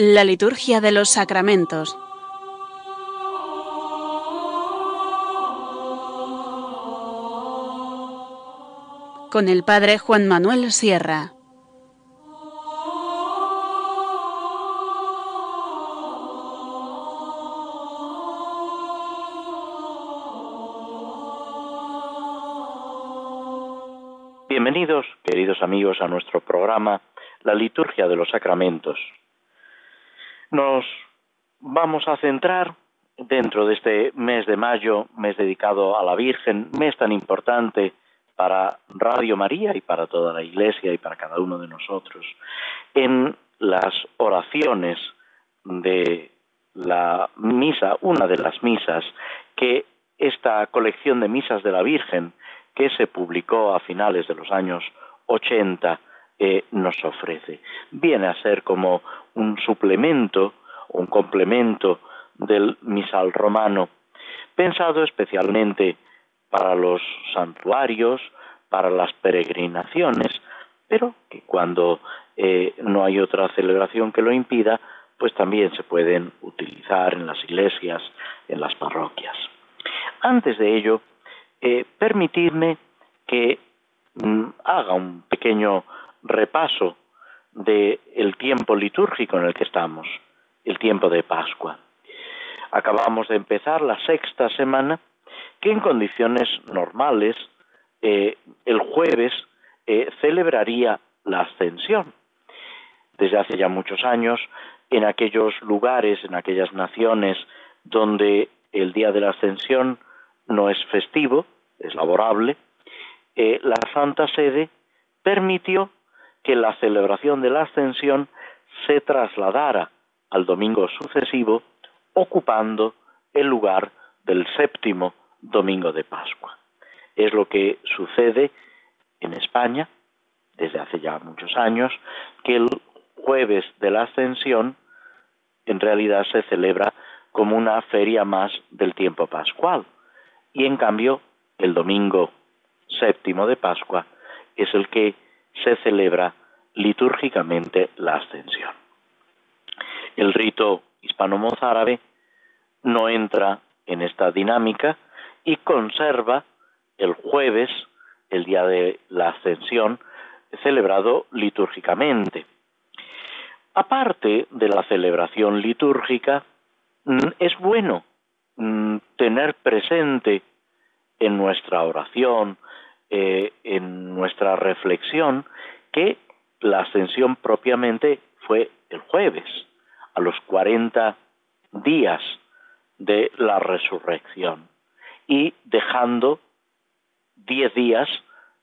La liturgia de los sacramentos. Con el Padre Juan Manuel Sierra. Bienvenidos, queridos amigos, a nuestro programa La liturgia de los sacramentos a centrar dentro de este mes de mayo, mes dedicado a la Virgen, mes tan importante para Radio María y para toda la Iglesia y para cada uno de nosotros, en las oraciones de la misa, una de las misas que esta colección de misas de la Virgen, que se publicó a finales de los años 80, eh, nos ofrece. Viene a ser como un suplemento, un complemento del misal romano, pensado especialmente para los santuarios, para las peregrinaciones, pero que cuando eh, no hay otra celebración que lo impida, pues también se pueden utilizar en las iglesias, en las parroquias. Antes de ello, eh, permitidme que mm, haga un pequeño repaso del el tiempo litúrgico en el que estamos, el tiempo de Pascua. Acabamos de empezar la sexta semana que en condiciones normales eh, el jueves eh, celebraría la ascensión. Desde hace ya muchos años, en aquellos lugares, en aquellas naciones donde el día de la ascensión no es festivo, es laborable, eh, la Santa Sede permitió que la celebración de la ascensión se trasladara al domingo sucesivo, ocupando el lugar del séptimo domingo de Pascua. Es lo que sucede en España desde hace ya muchos años, que el jueves de la ascensión en realidad se celebra como una feria más del tiempo pascual. Y en cambio, el domingo séptimo de Pascua es el que se celebra litúrgicamente la ascensión. El rito hispano-mozárabe no entra en esta dinámica y conserva el jueves, el día de la ascensión, celebrado litúrgicamente. Aparte de la celebración litúrgica, mm, es bueno mm, tener presente en nuestra oración, eh, en nuestra reflexión, que la ascensión propiamente fue el jueves, a los 40 días de la resurrección, y dejando 10 días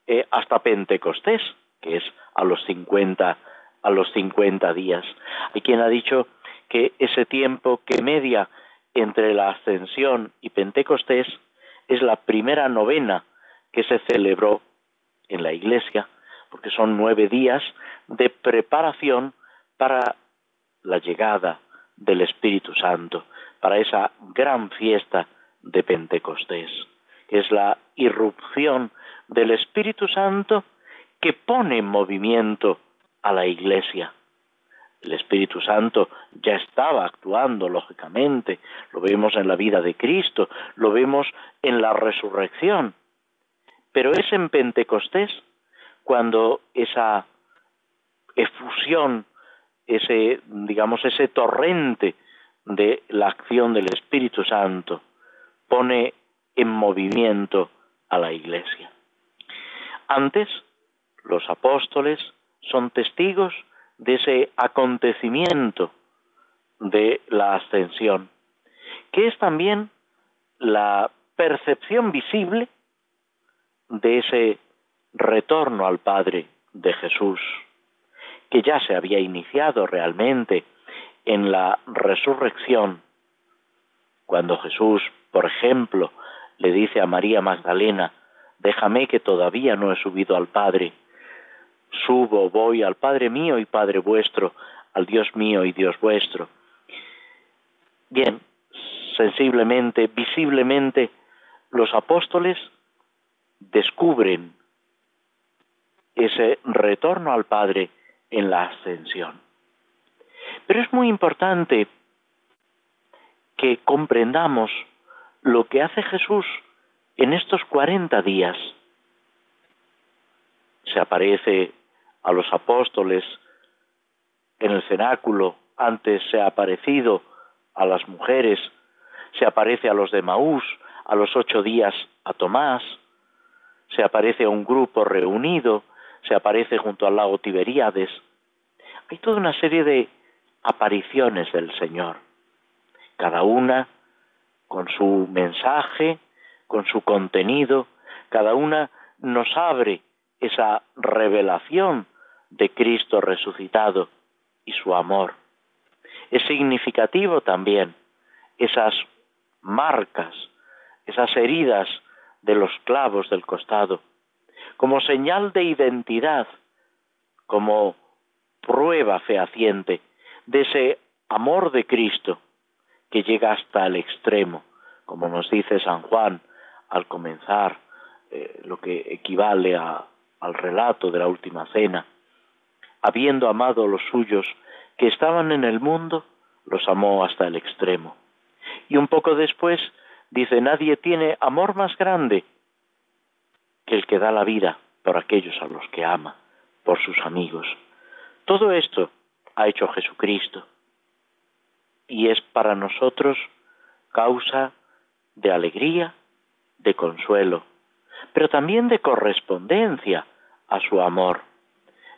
eh, hasta Pentecostés, que es a los 50 a los 50 días. Hay quien ha dicho que ese tiempo que media entre la ascensión y Pentecostés es la primera novena que se celebró en la iglesia, porque son nueve días de preparación para la llegada del Espíritu Santo, para esa gran fiesta de Pentecostés, es la irrupción del Espíritu Santo que pone en movimiento a la Iglesia. El Espíritu Santo ya estaba actuando, lógicamente, lo vemos en la vida de Cristo, lo vemos en la resurrección, pero es en Pentecostés cuando esa efusión, ese, digamos, ese torrente de la acción del Espíritu Santo pone en movimiento a la Iglesia. Antes, los apóstoles son testigos de ese acontecimiento de la ascensión, que es también la percepción visible de ese retorno al Padre de Jesús, que ya se había iniciado realmente en la resurrección, cuando Jesús, por ejemplo, le dice a María Magdalena, déjame que todavía no he subido al Padre, subo, voy al Padre mío y Padre vuestro, al Dios mío y Dios vuestro. Bien, sensiblemente, visiblemente, los apóstoles descubren ese retorno al Padre en la ascensión. Pero es muy importante que comprendamos lo que hace Jesús en estos 40 días. Se aparece a los apóstoles en el cenáculo, antes se ha aparecido a las mujeres, se aparece a los de Maús, a los ocho días a Tomás, se aparece a un grupo reunido, se aparece junto al lago Tiberíades. Hay toda una serie de apariciones del Señor, cada una con su mensaje, con su contenido, cada una nos abre esa revelación de Cristo resucitado y su amor. Es significativo también esas marcas, esas heridas de los clavos del costado, como señal de identidad, como prueba fehaciente de ese amor de Cristo que llega hasta el extremo, como nos dice San Juan al comenzar eh, lo que equivale al relato de la última cena. Habiendo amado a los suyos que estaban en el mundo, los amó hasta el extremo. Y un poco después dice, nadie tiene amor más grande que el que da la vida por aquellos a los que ama, por sus amigos. Todo esto ha hecho Jesucristo y es para nosotros causa de alegría, de consuelo, pero también de correspondencia a su amor.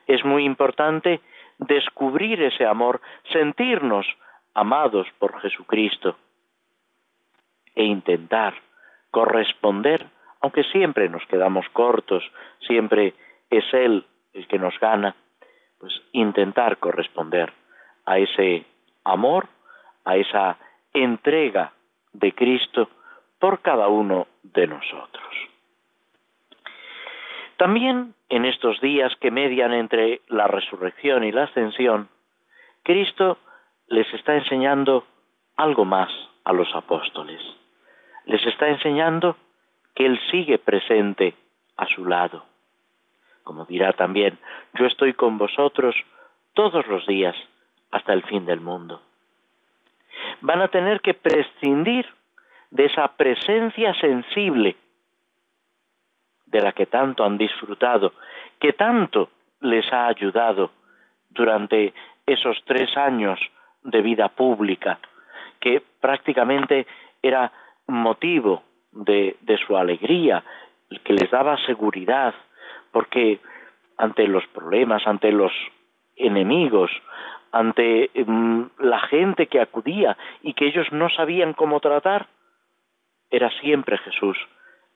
Es muy importante descubrir ese amor, sentirnos amados por Jesucristo e intentar corresponder, aunque siempre nos quedamos cortos, siempre es Él el que nos gana, pues intentar corresponder a ese amor a esa entrega de Cristo por cada uno de nosotros. También en estos días que median entre la resurrección y la ascensión, Cristo les está enseñando algo más a los apóstoles. Les está enseñando que Él sigue presente a su lado. Como dirá también, yo estoy con vosotros todos los días hasta el fin del mundo. Van a tener que prescindir de esa presencia sensible de la que tanto han disfrutado, que tanto les ha ayudado durante esos tres años de vida pública, que prácticamente era motivo de, de su alegría, que les daba seguridad, porque ante los problemas, ante los enemigos, ante mm, la gente que acudía y que ellos no sabían cómo tratar, era siempre Jesús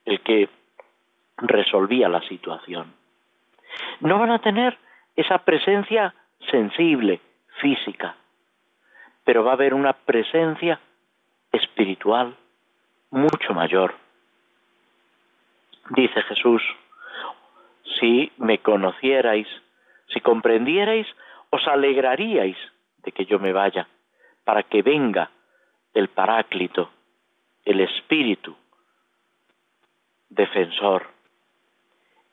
el que resolvía la situación. No van a tener esa presencia sensible, física, pero va a haber una presencia espiritual mucho mayor. Dice Jesús, si me conocierais, si comprendierais os alegraríais de que yo me vaya, para que venga el Paráclito, el Espíritu defensor.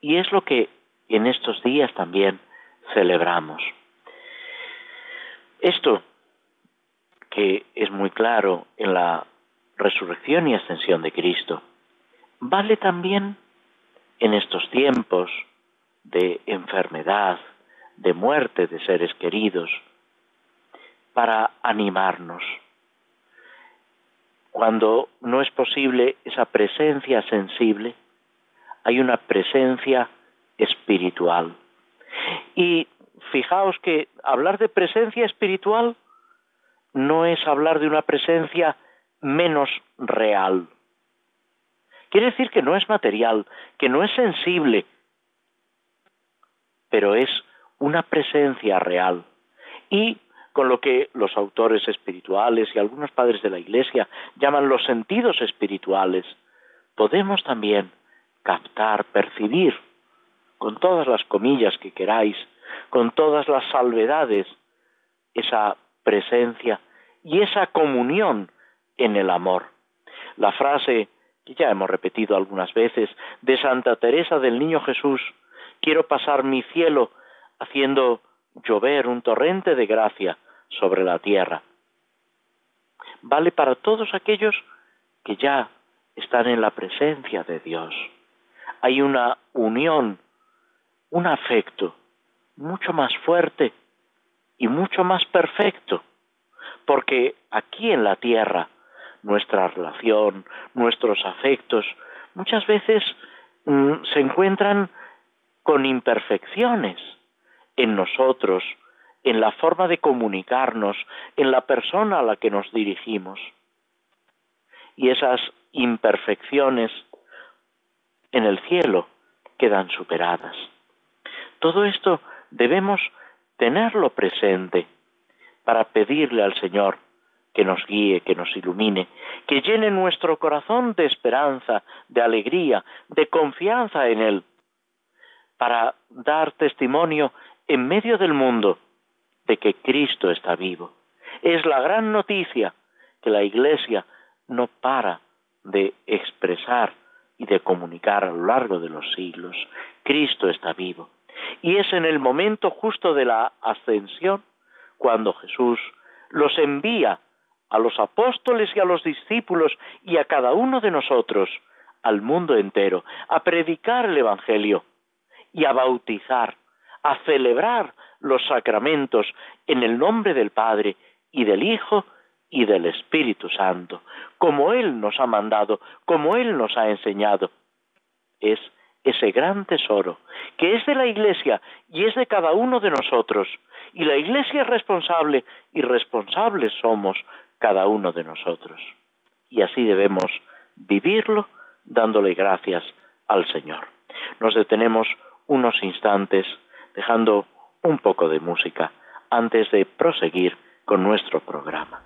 Y es lo que en estos días también celebramos. Esto, que es muy claro en la resurrección y ascensión de Cristo, vale también en estos tiempos de enfermedad, de muerte de seres queridos, para animarnos. Cuando no es posible esa presencia sensible, hay una presencia espiritual. Y fijaos que hablar de presencia espiritual no es hablar de una presencia menos real. Quiere decir que no es material, que no es sensible, pero es una presencia real. Y con lo que los autores espirituales y algunos padres de la Iglesia llaman los sentidos espirituales, podemos también captar, percibir, con todas las comillas que queráis, con todas las salvedades, esa presencia y esa comunión en el amor. La frase ya hemos repetido algunas veces de Santa Teresa del Niño Jesús, quiero pasar mi cielo haciendo llover un torrente de gracia sobre la tierra. Vale para todos aquellos que ya están en la presencia de Dios. Hay una unión, un afecto mucho más fuerte y mucho más perfecto, porque aquí en la tierra nuestra relación, nuestros afectos, muchas veces mm, se encuentran con imperfecciones en nosotros, en la forma de comunicarnos, en la persona a la que nos dirigimos. Y esas imperfecciones en el cielo quedan superadas. Todo esto debemos tenerlo presente para pedirle al Señor que nos guíe, que nos ilumine, que llene nuestro corazón de esperanza, de alegría, de confianza en Él, para dar testimonio en medio del mundo de que Cristo está vivo. Es la gran noticia que la Iglesia no para de expresar y de comunicar a lo largo de los siglos. Cristo está vivo. Y es en el momento justo de la ascensión cuando Jesús los envía a los apóstoles y a los discípulos y a cada uno de nosotros, al mundo entero, a predicar el Evangelio y a bautizar, a celebrar los sacramentos en el nombre del Padre y del Hijo y del Espíritu Santo, como Él nos ha mandado, como Él nos ha enseñado. Es ese gran tesoro que es de la Iglesia y es de cada uno de nosotros. Y la Iglesia es responsable y responsables somos cada uno de nosotros. Y así debemos vivirlo dándole gracias al Señor. Nos detenemos unos instantes dejando un poco de música antes de proseguir con nuestro programa.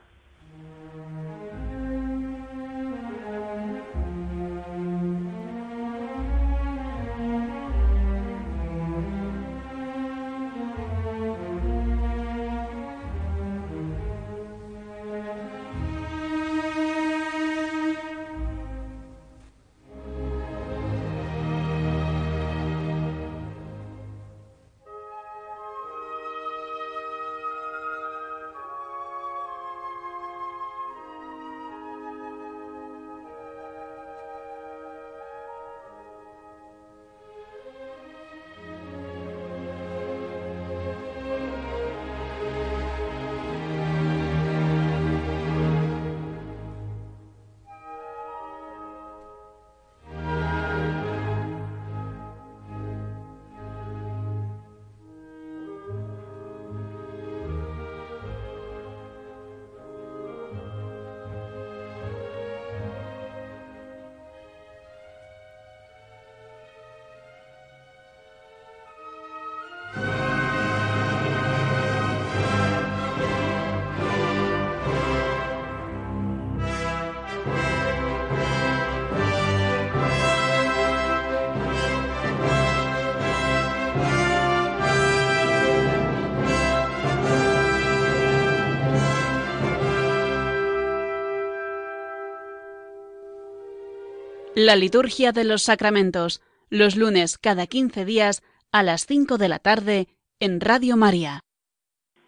La liturgia de los sacramentos, los lunes cada 15 días a las 5 de la tarde en Radio María.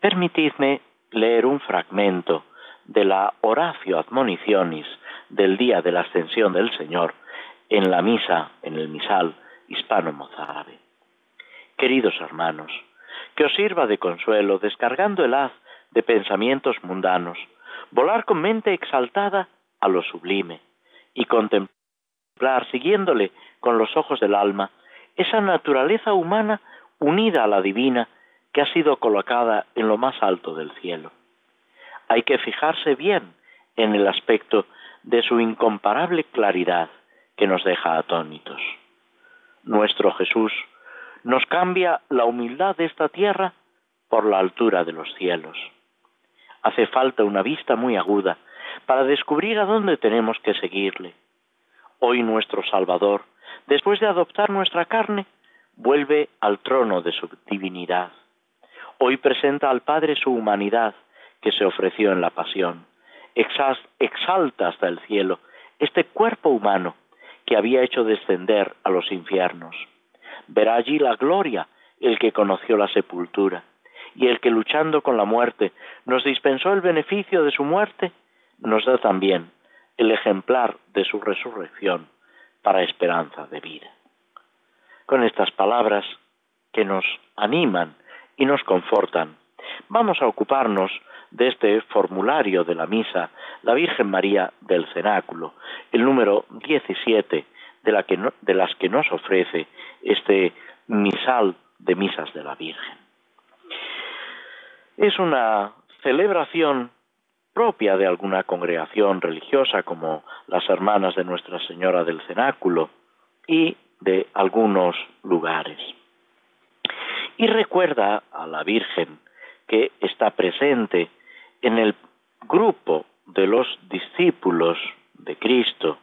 Permitidme leer un fragmento de la Horacio Admonicionis del día de la ascensión del Señor en la misa, en el misal hispano-mozárabe. Queridos hermanos, que os sirva de consuelo descargando el haz de pensamientos mundanos, volar con mente exaltada a lo sublime y contemplar siguiéndole con los ojos del alma, esa naturaleza humana unida a la divina que ha sido colocada en lo más alto del cielo. Hay que fijarse bien en el aspecto de su incomparable claridad que nos deja atónitos. Nuestro Jesús nos cambia la humildad de esta tierra por la altura de los cielos. Hace falta una vista muy aguda para descubrir a dónde tenemos que seguirle Hoy nuestro Salvador, después de adoptar nuestra carne, vuelve al trono de su divinidad. Hoy presenta al Padre su humanidad que se ofreció en la pasión. Exalta hasta el cielo este cuerpo humano que había hecho descender a los infiernos. Verá allí la gloria el que conoció la sepultura y el que luchando con la muerte nos dispensó el beneficio de su muerte, nos da también el ejemplar de su resurrección para esperanza de vida. Con estas palabras que nos animan y nos confortan, vamos a ocuparnos de este formulario de la misa, la Virgen María del Cenáculo, el número 17 de, la que de las que nos ofrece este misal de misas de la Virgen. Es una celebración propia de alguna congregación religiosa como las hermanas de Nuestra Señora del Cenáculo y de algunos lugares. Y recuerda a la Virgen que está presente en el grupo de los discípulos de Cristo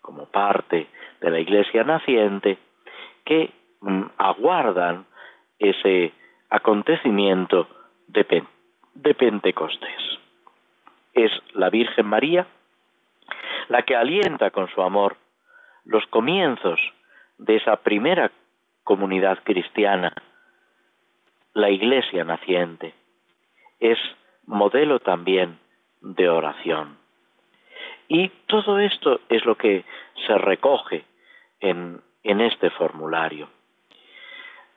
como parte de la iglesia naciente que mm, aguardan ese acontecimiento de, de Pentecostés. Es la Virgen María la que alienta con su amor los comienzos de esa primera comunidad cristiana, la iglesia naciente. Es modelo también de oración. Y todo esto es lo que se recoge en, en este formulario.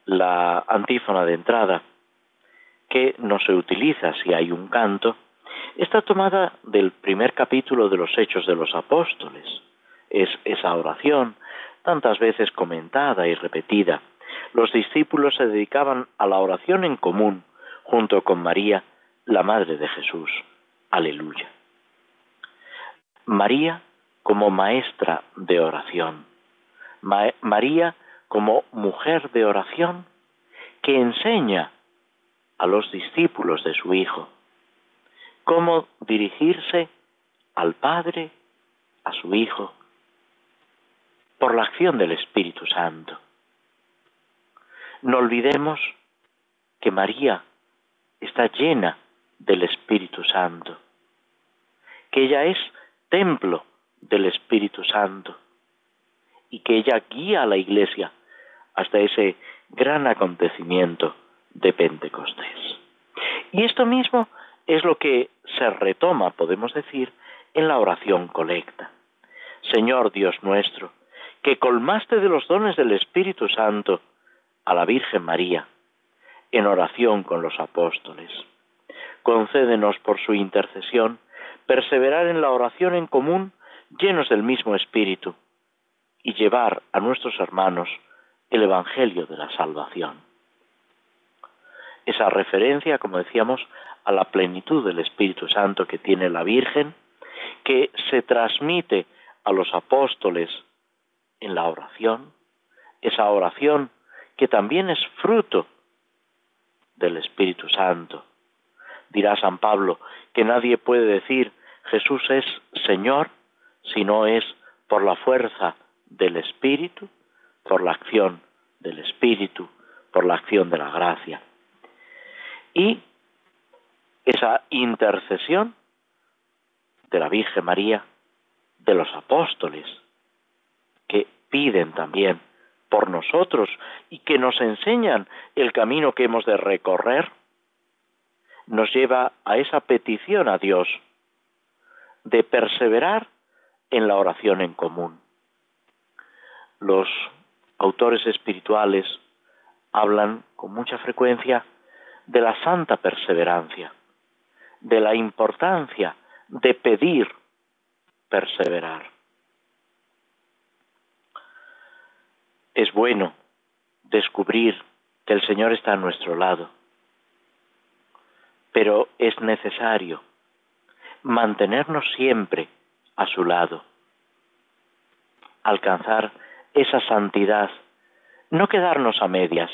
La antífona de entrada que no se utiliza si hay un canto, está tomada del primer capítulo de los Hechos de los Apóstoles. Es esa oración, tantas veces comentada y repetida. Los discípulos se dedicaban a la oración en común junto con María, la Madre de Jesús. Aleluya. María como maestra de oración. María como mujer de oración que enseña a los discípulos de su Hijo, cómo dirigirse al Padre, a su Hijo, por la acción del Espíritu Santo. No olvidemos que María está llena del Espíritu Santo, que ella es templo del Espíritu Santo y que ella guía a la Iglesia hasta ese gran acontecimiento de Pentecostés. Y esto mismo es lo que se retoma, podemos decir, en la oración colecta. Señor Dios nuestro, que colmaste de los dones del Espíritu Santo a la Virgen María, en oración con los apóstoles. Concédenos por su intercesión perseverar en la oración en común llenos del mismo Espíritu y llevar a nuestros hermanos el Evangelio de la salvación esa referencia, como decíamos, a la plenitud del Espíritu Santo que tiene la Virgen, que se transmite a los apóstoles en la oración, esa oración que también es fruto del Espíritu Santo. Dirá San Pablo que nadie puede decir Jesús es Señor si no es por la fuerza del Espíritu, por la acción del Espíritu, por la acción de la gracia y esa intercesión de la Virgen María, de los apóstoles, que piden también por nosotros y que nos enseñan el camino que hemos de recorrer, nos lleva a esa petición a Dios de perseverar en la oración en común. Los autores espirituales hablan con mucha frecuencia de la santa perseverancia, de la importancia de pedir perseverar. Es bueno descubrir que el Señor está a nuestro lado, pero es necesario mantenernos siempre a su lado, alcanzar esa santidad, no quedarnos a medias,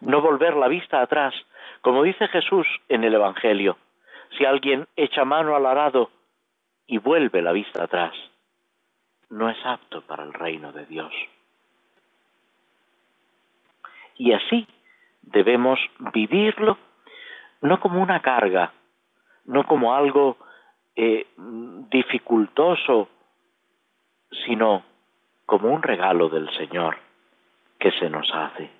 no volver la vista atrás, como dice Jesús en el Evangelio. Si alguien echa mano al arado y vuelve la vista atrás, no es apto para el reino de Dios. Y así debemos vivirlo no como una carga, no como algo eh, dificultoso, sino como un regalo del Señor que se nos hace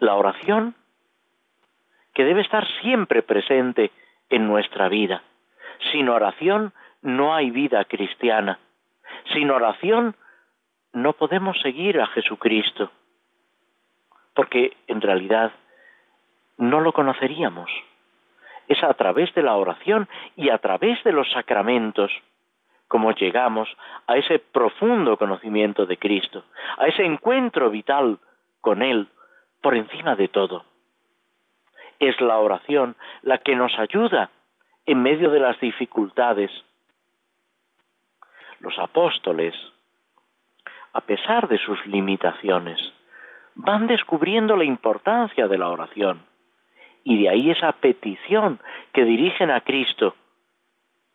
la oración que debe estar siempre presente en nuestra vida. Sin oración no hay vida cristiana. Sin oración no podemos seguir a Jesucristo, porque en realidad no lo conoceríamos. Es a través de la oración y a través de los sacramentos como llegamos a ese profundo conocimiento de Cristo, a ese encuentro vital con Él por encima de todo. Es la oración la que nos ayuda en medio de las dificultades. Los apóstoles, a pesar de sus limitaciones, van descubriendo la importancia de la oración y de ahí esa petición que dirigen a Cristo,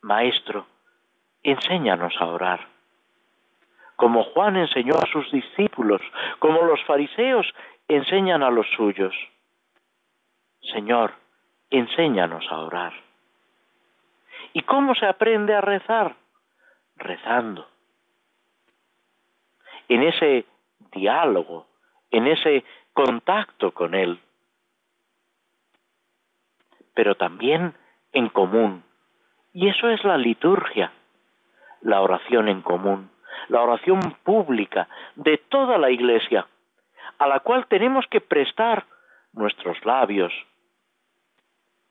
Maestro, enséñanos a orar. Como Juan enseñó a sus discípulos, como los fariseos enseñan a los suyos. Señor, enséñanos a orar. ¿Y cómo se aprende a rezar? Rezando. En ese diálogo, en ese contacto con Él. Pero también en común. Y eso es la liturgia la oración en común, la oración pública de toda la Iglesia, a la cual tenemos que prestar nuestros labios,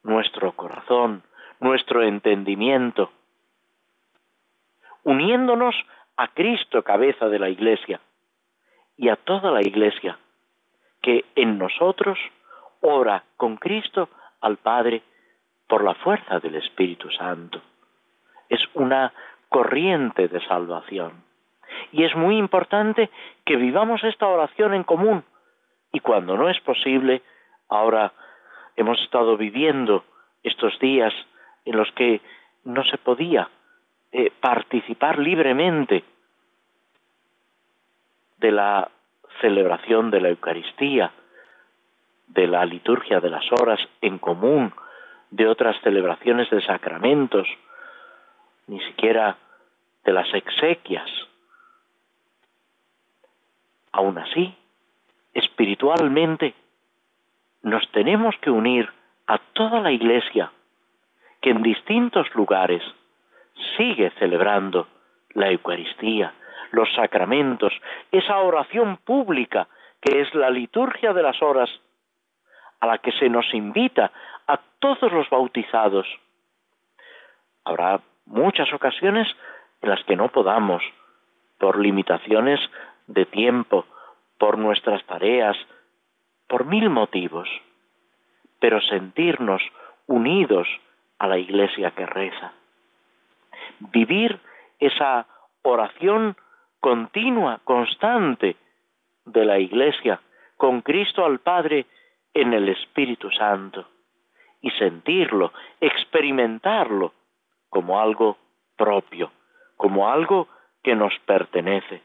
nuestro corazón, nuestro entendimiento, uniéndonos a Cristo, cabeza de la Iglesia, y a toda la Iglesia, que en nosotros ora con Cristo al Padre por la fuerza del Espíritu Santo. Es una corriente de salvación. Y es muy importante que vivamos esta oración en común. Y cuando no es posible, ahora hemos estado viviendo estos días en los que no se podía eh, participar libremente de la celebración de la Eucaristía, de la liturgia de las horas en común, de otras celebraciones de sacramentos, ni siquiera de las exequias. Aún así, espiritualmente, nos tenemos que unir a toda la Iglesia que en distintos lugares sigue celebrando la Eucaristía, los sacramentos, esa oración pública que es la liturgia de las horas, a la que se nos invita a todos los bautizados. Habrá muchas ocasiones en las que no podamos, por limitaciones de tiempo, por nuestras tareas, por mil motivos, pero sentirnos unidos a la iglesia que reza. Vivir esa oración continua, constante de la iglesia, con Cristo al Padre en el Espíritu Santo, y sentirlo, experimentarlo como algo propio, como algo que nos pertenece.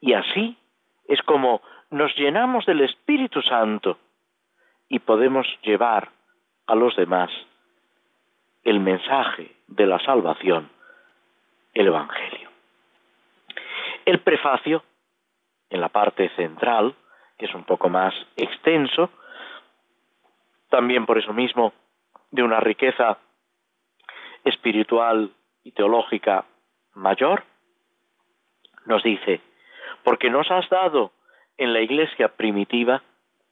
Y así es como nos llenamos del Espíritu Santo y podemos llevar a los demás el mensaje de la salvación, el Evangelio. El prefacio, en la parte central, que es un poco más extenso, también por eso mismo de una riqueza espiritual y teológica mayor, nos dice, porque nos has dado en la iglesia primitiva,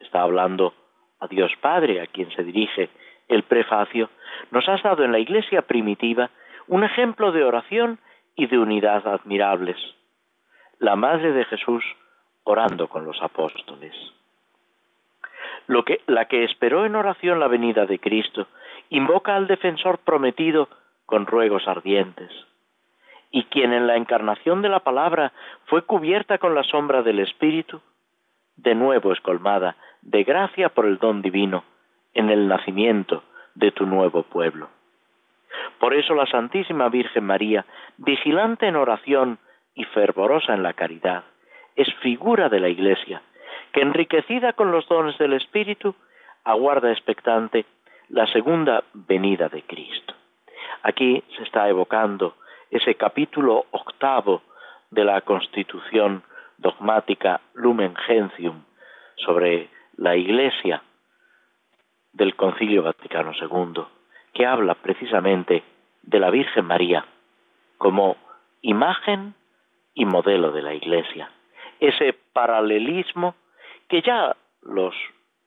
está hablando a Dios Padre, a quien se dirige el prefacio, nos has dado en la iglesia primitiva un ejemplo de oración y de unidad admirables. La Madre de Jesús orando con los apóstoles. Lo que, la que esperó en oración la venida de Cristo, invoca al defensor prometido con ruegos ardientes. Y quien en la encarnación de la palabra fue cubierta con la sombra del Espíritu, de nuevo es colmada de gracia por el don divino en el nacimiento de tu nuevo pueblo. Por eso la Santísima Virgen María, vigilante en oración y fervorosa en la caridad, es figura de la Iglesia, que enriquecida con los dones del Espíritu, aguarda expectante la segunda venida de Cristo. Aquí se está evocando ese capítulo octavo de la Constitución dogmática Lumen Gentium sobre la Iglesia del Concilio Vaticano II, que habla precisamente de la Virgen María como imagen y modelo de la Iglesia. Ese paralelismo que ya los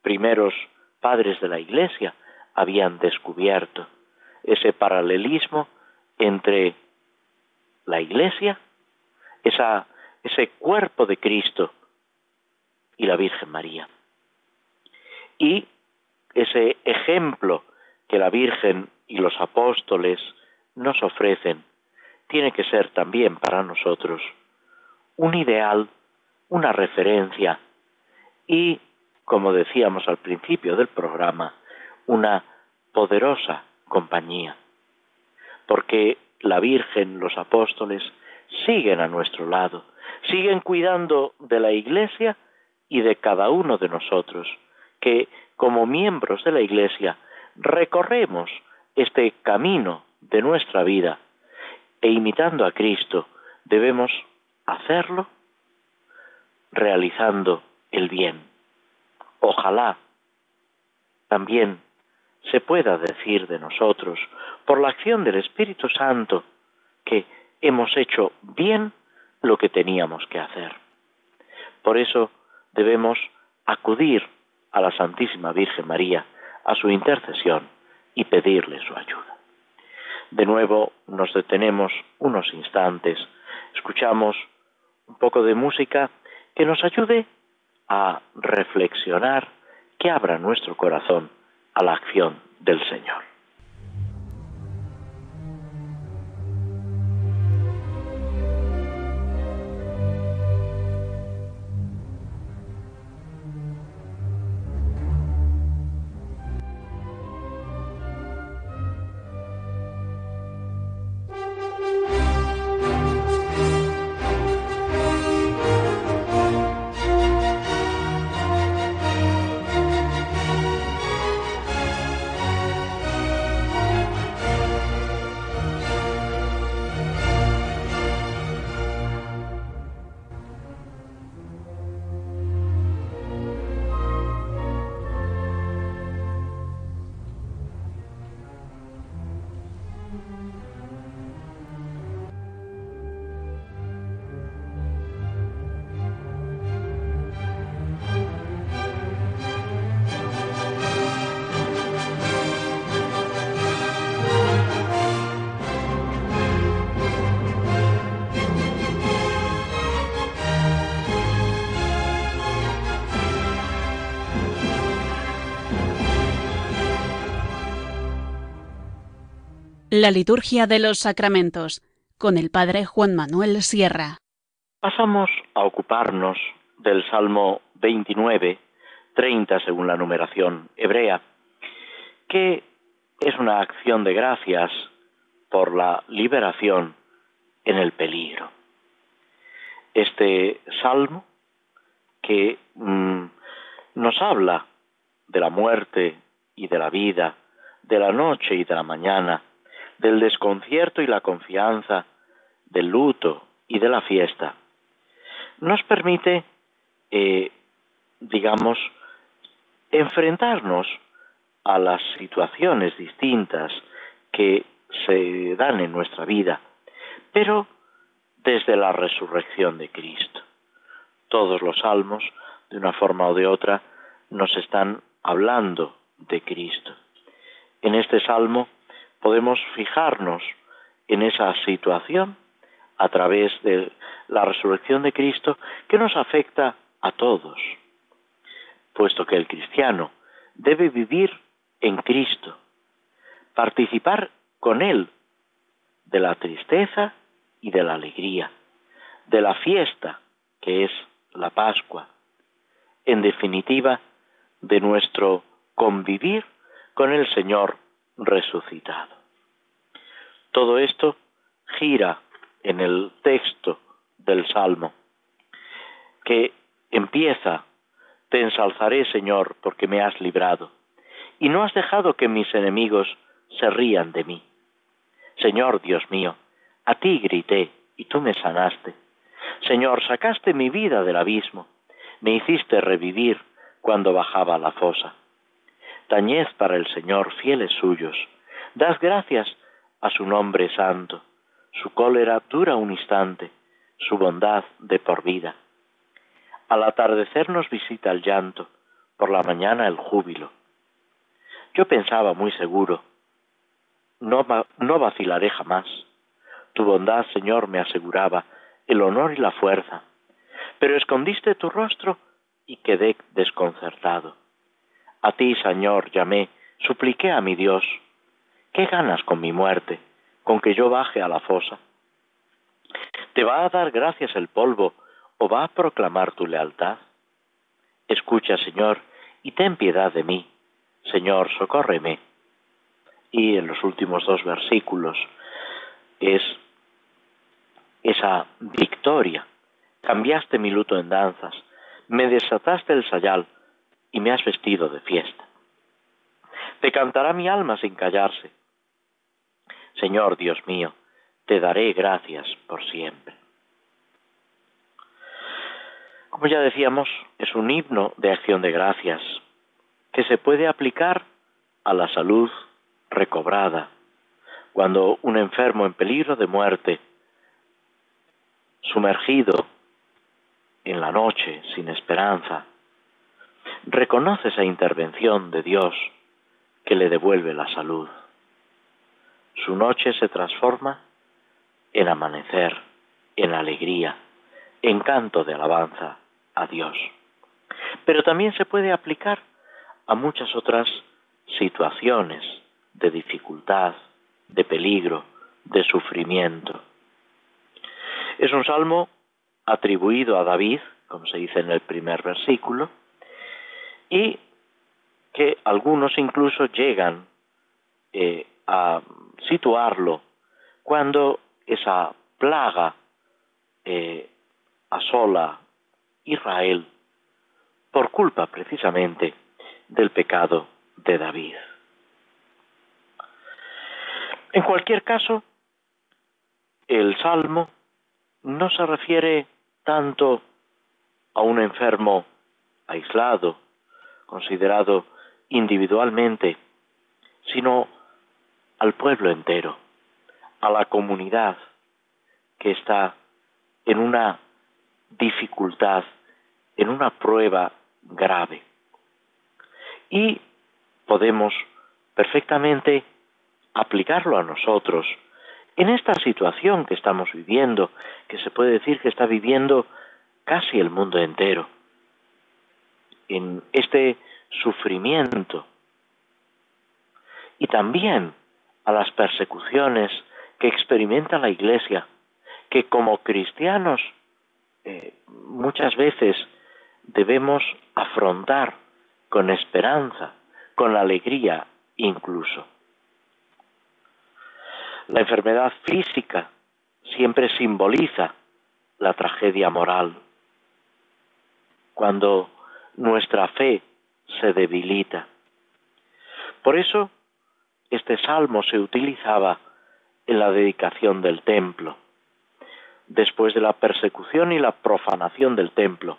primeros padres de la Iglesia habían descubierto, ese paralelismo entre la Iglesia, ese cuerpo de Cristo y la Virgen María. Y ese ejemplo que la Virgen y los apóstoles nos ofrecen tiene que ser también para nosotros un ideal, una referencia y, como decíamos al principio del programa, una poderosa compañía. Porque la Virgen, los apóstoles, siguen a nuestro lado, siguen cuidando de la Iglesia y de cada uno de nosotros, que como miembros de la Iglesia recorremos este camino de nuestra vida e imitando a Cristo debemos hacerlo realizando el bien. Ojalá también se pueda decir de nosotros, por la acción del Espíritu Santo, que hemos hecho bien lo que teníamos que hacer. Por eso debemos acudir a la Santísima Virgen María, a su intercesión y pedirle su ayuda. De nuevo nos detenemos unos instantes, escuchamos un poco de música que nos ayude a reflexionar, que abra nuestro corazón a la acción del Señor. La liturgia de los sacramentos con el Padre Juan Manuel Sierra. Pasamos a ocuparnos del Salmo 29, 30 según la numeración hebrea, que es una acción de gracias por la liberación en el peligro. Este salmo que mm, nos habla de la muerte y de la vida, de la noche y de la mañana, del desconcierto y la confianza, del luto y de la fiesta, nos permite, eh, digamos, enfrentarnos a las situaciones distintas que se dan en nuestra vida, pero desde la resurrección de Cristo. Todos los salmos, de una forma o de otra, nos están hablando de Cristo. En este salmo podemos fijarnos en esa situación a través de la resurrección de Cristo que nos afecta a todos, puesto que el cristiano debe vivir en Cristo, participar con Él de la tristeza y de la alegría, de la fiesta que es la Pascua, en definitiva, de nuestro convivir con el Señor resucitado. Todo esto gira en el texto del Salmo, que empieza, Te ensalzaré, Señor, porque me has librado, y no has dejado que mis enemigos se rían de mí. Señor Dios mío, a ti grité, y tú me sanaste. Señor, sacaste mi vida del abismo, me hiciste revivir cuando bajaba la fosa. Tañez para el Señor fieles suyos, das gracias a su nombre santo, su cólera dura un instante, su bondad de por vida. Al atardecer nos visita el llanto, por la mañana el júbilo. Yo pensaba muy seguro, no, no vacilaré jamás. Tu bondad, Señor, me aseguraba el honor y la fuerza. Pero escondiste tu rostro y quedé desconcertado. A ti, Señor, llamé, supliqué a mi Dios. ¿Qué ganas con mi muerte, con que yo baje a la fosa? ¿Te va a dar gracias el polvo o va a proclamar tu lealtad? Escucha, Señor, y ten piedad de mí. Señor, socórreme. Y en los últimos dos versículos es esa victoria. Cambiaste mi luto en danzas, me desataste el sayal y me has vestido de fiesta. Te cantará mi alma sin callarse. Señor Dios mío, te daré gracias por siempre. Como ya decíamos, es un himno de acción de gracias que se puede aplicar a la salud recobrada, cuando un enfermo en peligro de muerte sumergido en la noche sin esperanza, reconoce esa intervención de Dios que le devuelve la salud. Su noche se transforma en amanecer, en alegría, en canto de alabanza a Dios. Pero también se puede aplicar a muchas otras situaciones de dificultad, de peligro, de sufrimiento. Es un salmo atribuido a David, como se dice en el primer versículo, y que algunos incluso llegan eh, a situarlo cuando esa plaga eh, asola Israel por culpa precisamente del pecado de David. En cualquier caso, el salmo no se refiere tanto a un enfermo aislado, considerado individualmente, sino al pueblo entero, a la comunidad que está en una dificultad, en una prueba grave. Y podemos perfectamente aplicarlo a nosotros en esta situación que estamos viviendo, que se puede decir que está viviendo casi el mundo entero, en este sufrimiento y también a las persecuciones que experimenta la Iglesia, que como cristianos eh, muchas veces debemos afrontar con esperanza, con alegría incluso. La enfermedad física siempre simboliza la tragedia moral. Cuando nuestra fe se debilita. Por eso, este salmo se utilizaba en la dedicación del templo, después de la persecución y la profanación del templo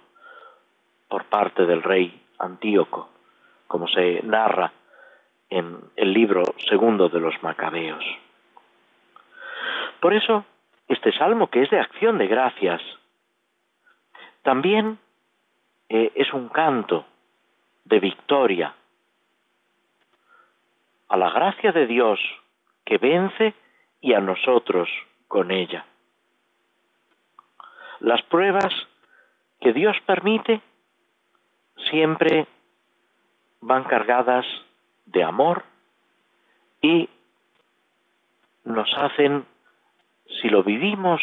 por parte del rey Antíoco, como se narra en el libro segundo de los Macabeos. Por eso, este salmo, que es de acción de gracias, también eh, es un canto de victoria a la gracia de Dios que vence y a nosotros con ella. Las pruebas que Dios permite siempre van cargadas de amor y nos hacen si lo vivimos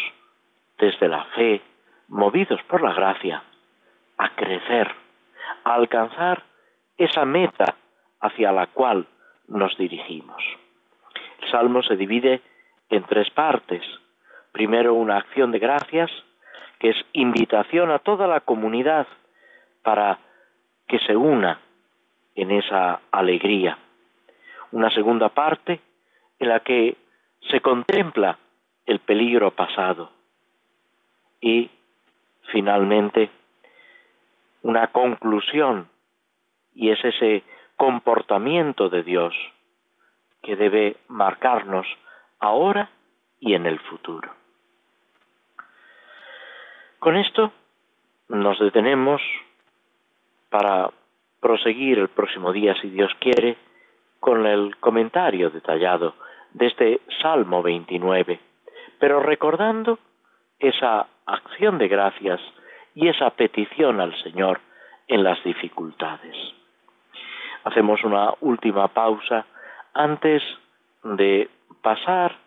desde la fe, movidos por la gracia, a crecer, a alcanzar esa meta hacia la cual nos dirigimos. El Salmo se divide en tres partes. Primero una acción de gracias, que es invitación a toda la comunidad para que se una en esa alegría. Una segunda parte en la que se contempla el peligro pasado y finalmente una conclusión y es ese comportamiento de Dios que debe marcarnos ahora y en el futuro. Con esto nos detenemos para proseguir el próximo día, si Dios quiere, con el comentario detallado de este Salmo 29, pero recordando esa acción de gracias y esa petición al Señor en las dificultades. Hacemos una última pausa antes de pasar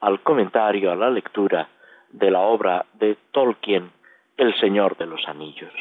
al comentario, a la lectura de la obra de Tolkien, El Señor de los Anillos.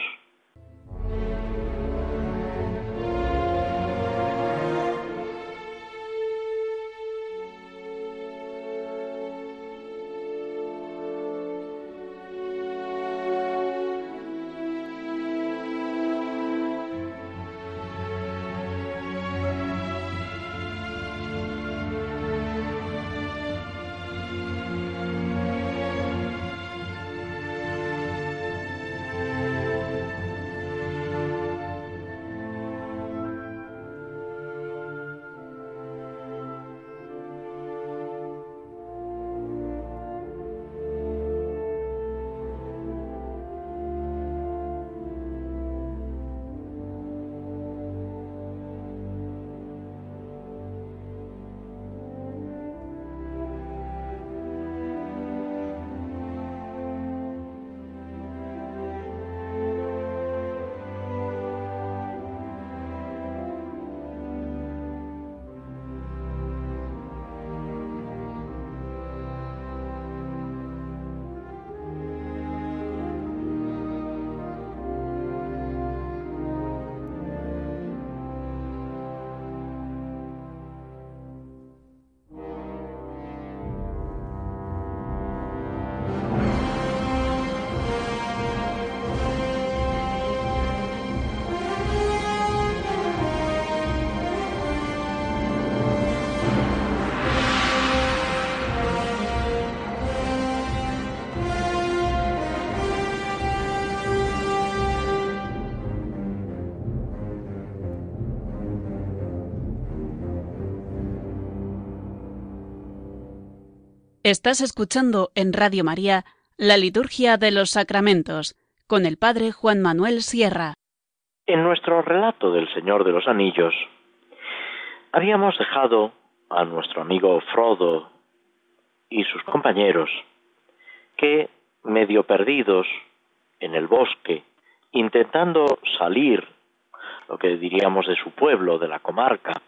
Estás escuchando en Radio María la Liturgia de los Sacramentos con el Padre Juan Manuel Sierra. En nuestro relato del Señor de los Anillos, habíamos dejado a nuestro amigo Frodo y sus compañeros que, medio perdidos en el bosque, intentando salir, lo que diríamos de su pueblo, de la comarca,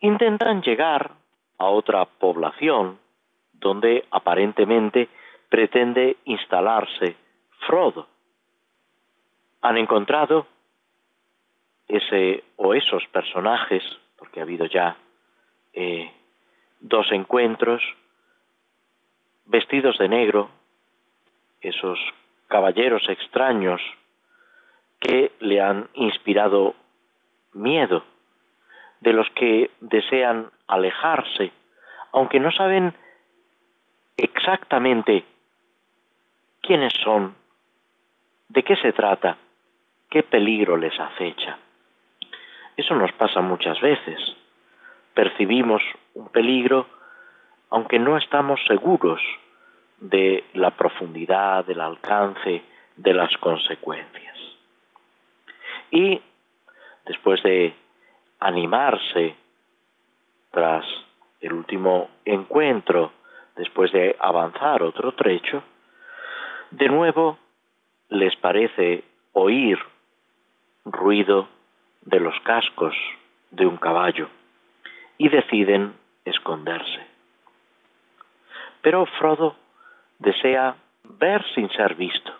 intentan llegar a otra población donde aparentemente pretende instalarse Frodo. Han encontrado ese o esos personajes, porque ha habido ya eh, dos encuentros, vestidos de negro, esos caballeros extraños que le han inspirado miedo, de los que desean alejarse, aunque no saben exactamente quiénes son, de qué se trata, qué peligro les acecha. Eso nos pasa muchas veces. Percibimos un peligro aunque no estamos seguros de la profundidad, del alcance, de las consecuencias. Y después de animarse tras el último encuentro después de avanzar otro trecho, de nuevo les parece oír ruido de los cascos de un caballo y deciden esconderse. Pero Frodo desea ver sin ser visto,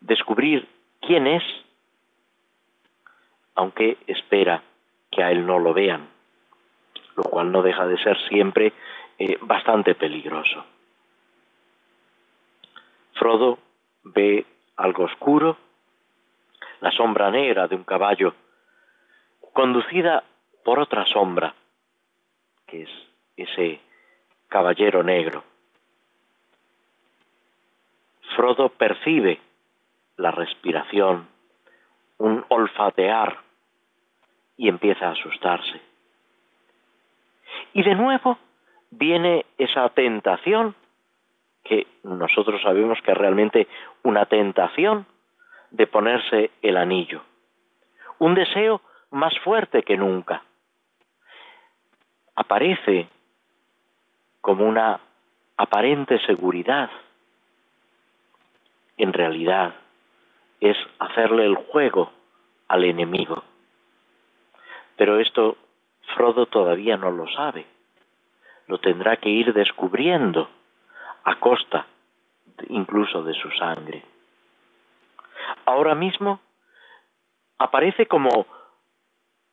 descubrir quién es, aunque espera que a él no lo vean, lo cual no deja de ser siempre eh, bastante peligroso. Frodo ve algo oscuro, la sombra negra de un caballo, conducida por otra sombra, que es ese caballero negro. Frodo percibe la respiración, un olfatear y empieza a asustarse. Y de nuevo viene esa tentación, que nosotros sabemos que es realmente una tentación de ponerse el anillo. Un deseo más fuerte que nunca. Aparece como una aparente seguridad. En realidad es hacerle el juego al enemigo. Pero esto Frodo todavía no lo sabe. Lo tendrá que ir descubriendo a costa incluso de su sangre. Ahora mismo aparece como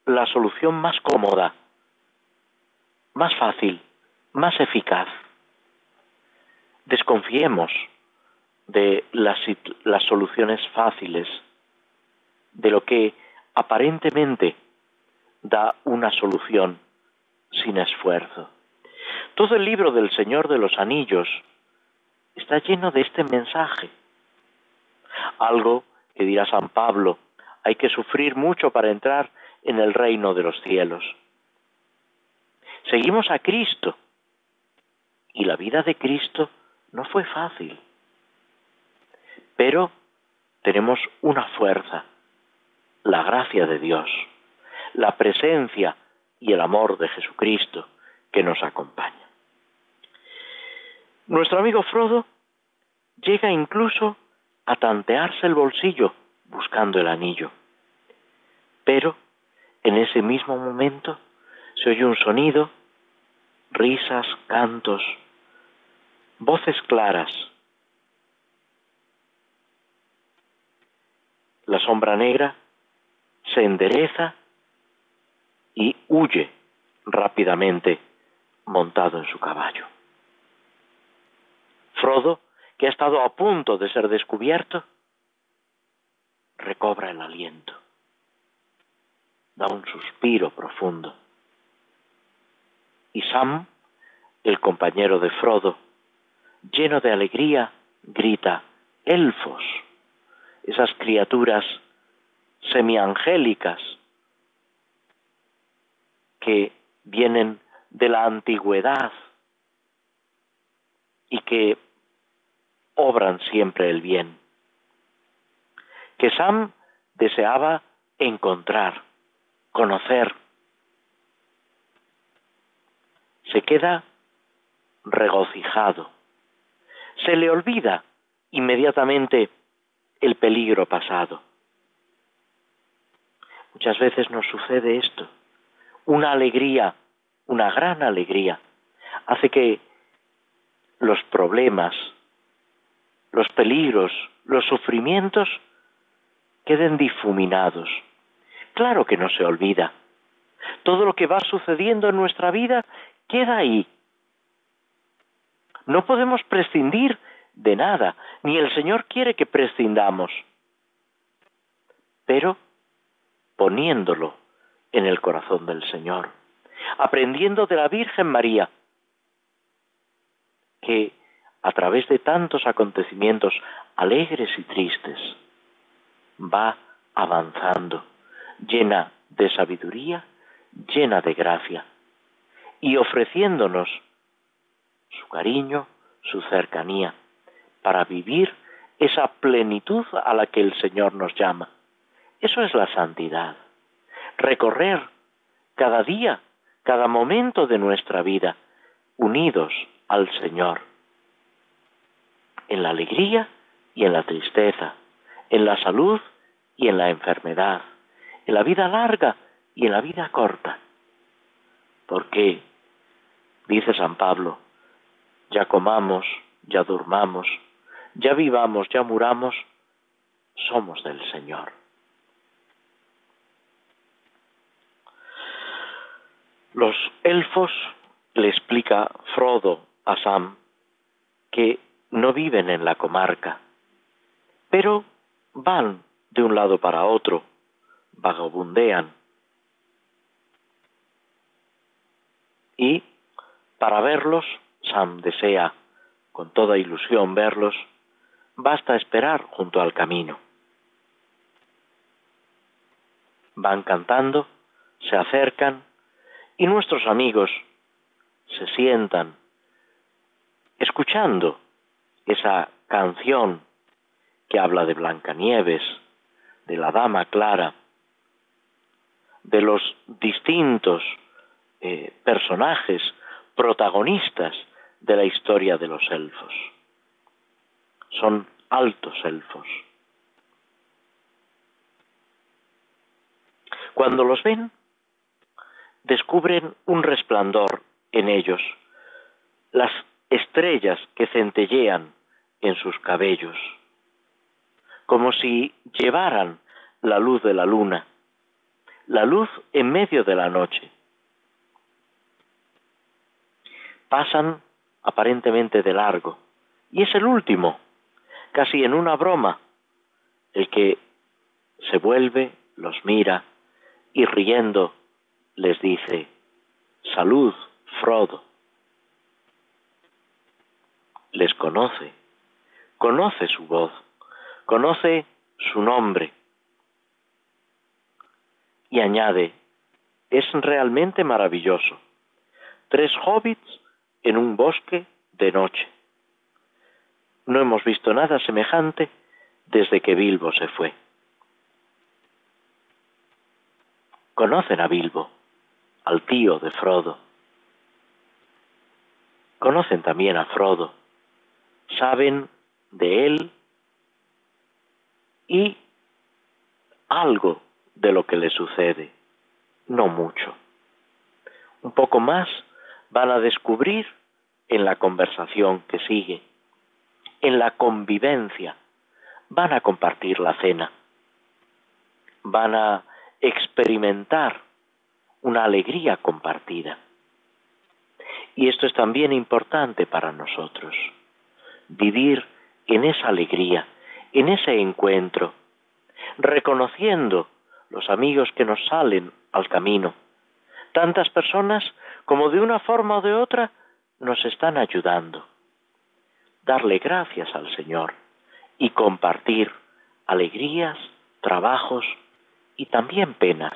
la solución más cómoda, más fácil, más eficaz. Desconfiemos de las, las soluciones fáciles, de lo que aparentemente da una solución sin esfuerzo. Todo el libro del Señor de los Anillos está lleno de este mensaje. Algo que dirá San Pablo, hay que sufrir mucho para entrar en el reino de los cielos. Seguimos a Cristo y la vida de Cristo no fue fácil, pero tenemos una fuerza, la gracia de Dios la presencia y el amor de Jesucristo que nos acompaña. Nuestro amigo Frodo llega incluso a tantearse el bolsillo buscando el anillo. Pero en ese mismo momento se oye un sonido, risas, cantos, voces claras. La sombra negra se endereza y huye rápidamente montado en su caballo. Frodo, que ha estado a punto de ser descubierto, recobra el aliento, da un suspiro profundo. Y Sam, el compañero de Frodo, lleno de alegría, grita, elfos, esas criaturas semiangélicas que vienen de la antigüedad y que obran siempre el bien. Que Sam deseaba encontrar, conocer. Se queda regocijado. Se le olvida inmediatamente el peligro pasado. Muchas veces nos sucede esto una alegría, una gran alegría, hace que los problemas, los peligros, los sufrimientos queden difuminados. Claro que no se olvida. Todo lo que va sucediendo en nuestra vida queda ahí. No podemos prescindir de nada, ni el Señor quiere que prescindamos. Pero poniéndolo en el corazón del Señor, aprendiendo de la Virgen María, que a través de tantos acontecimientos alegres y tristes va avanzando, llena de sabiduría, llena de gracia, y ofreciéndonos su cariño, su cercanía, para vivir esa plenitud a la que el Señor nos llama. Eso es la santidad recorrer cada día, cada momento de nuestra vida, unidos al Señor, en la alegría y en la tristeza, en la salud y en la enfermedad, en la vida larga y en la vida corta. Porque, dice San Pablo, ya comamos, ya durmamos, ya vivamos, ya muramos, somos del Señor. Los elfos, le explica Frodo a Sam, que no viven en la comarca, pero van de un lado para otro, vagabundean. Y para verlos, Sam desea con toda ilusión verlos, basta esperar junto al camino. van cantando, se acercan y nuestros amigos se sientan escuchando esa canción que habla de Blancanieves, de la Dama Clara, de los distintos eh, personajes protagonistas de la historia de los elfos. Son altos elfos. Cuando los ven, descubren un resplandor en ellos, las estrellas que centellean en sus cabellos, como si llevaran la luz de la luna, la luz en medio de la noche. Pasan aparentemente de largo, y es el último, casi en una broma, el que se vuelve, los mira y riendo les dice, salud, Frodo. Les conoce, conoce su voz, conoce su nombre. Y añade, es realmente maravilloso. Tres hobbits en un bosque de noche. No hemos visto nada semejante desde que Bilbo se fue. Conocen a Bilbo, al tío de Frodo. Conocen también a Frodo, saben de él y algo de lo que le sucede, no mucho. Un poco más van a descubrir en la conversación que sigue, en la convivencia, van a compartir la cena, van a experimentar una alegría compartida. Y esto es también importante para nosotros, vivir en esa alegría, en ese encuentro, reconociendo los amigos que nos salen al camino, tantas personas como de una forma o de otra nos están ayudando. Darle gracias al Señor y compartir alegrías, trabajos y también penas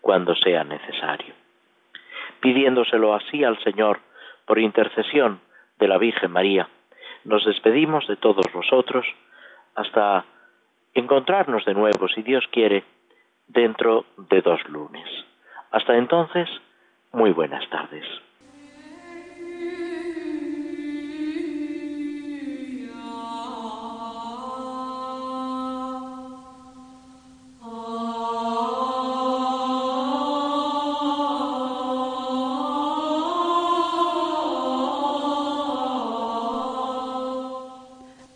cuando sea necesario. Pidiéndoselo así al Señor por intercesión de la Virgen María, nos despedimos de todos vosotros hasta encontrarnos de nuevo, si Dios quiere, dentro de dos lunes. Hasta entonces, muy buenas tardes.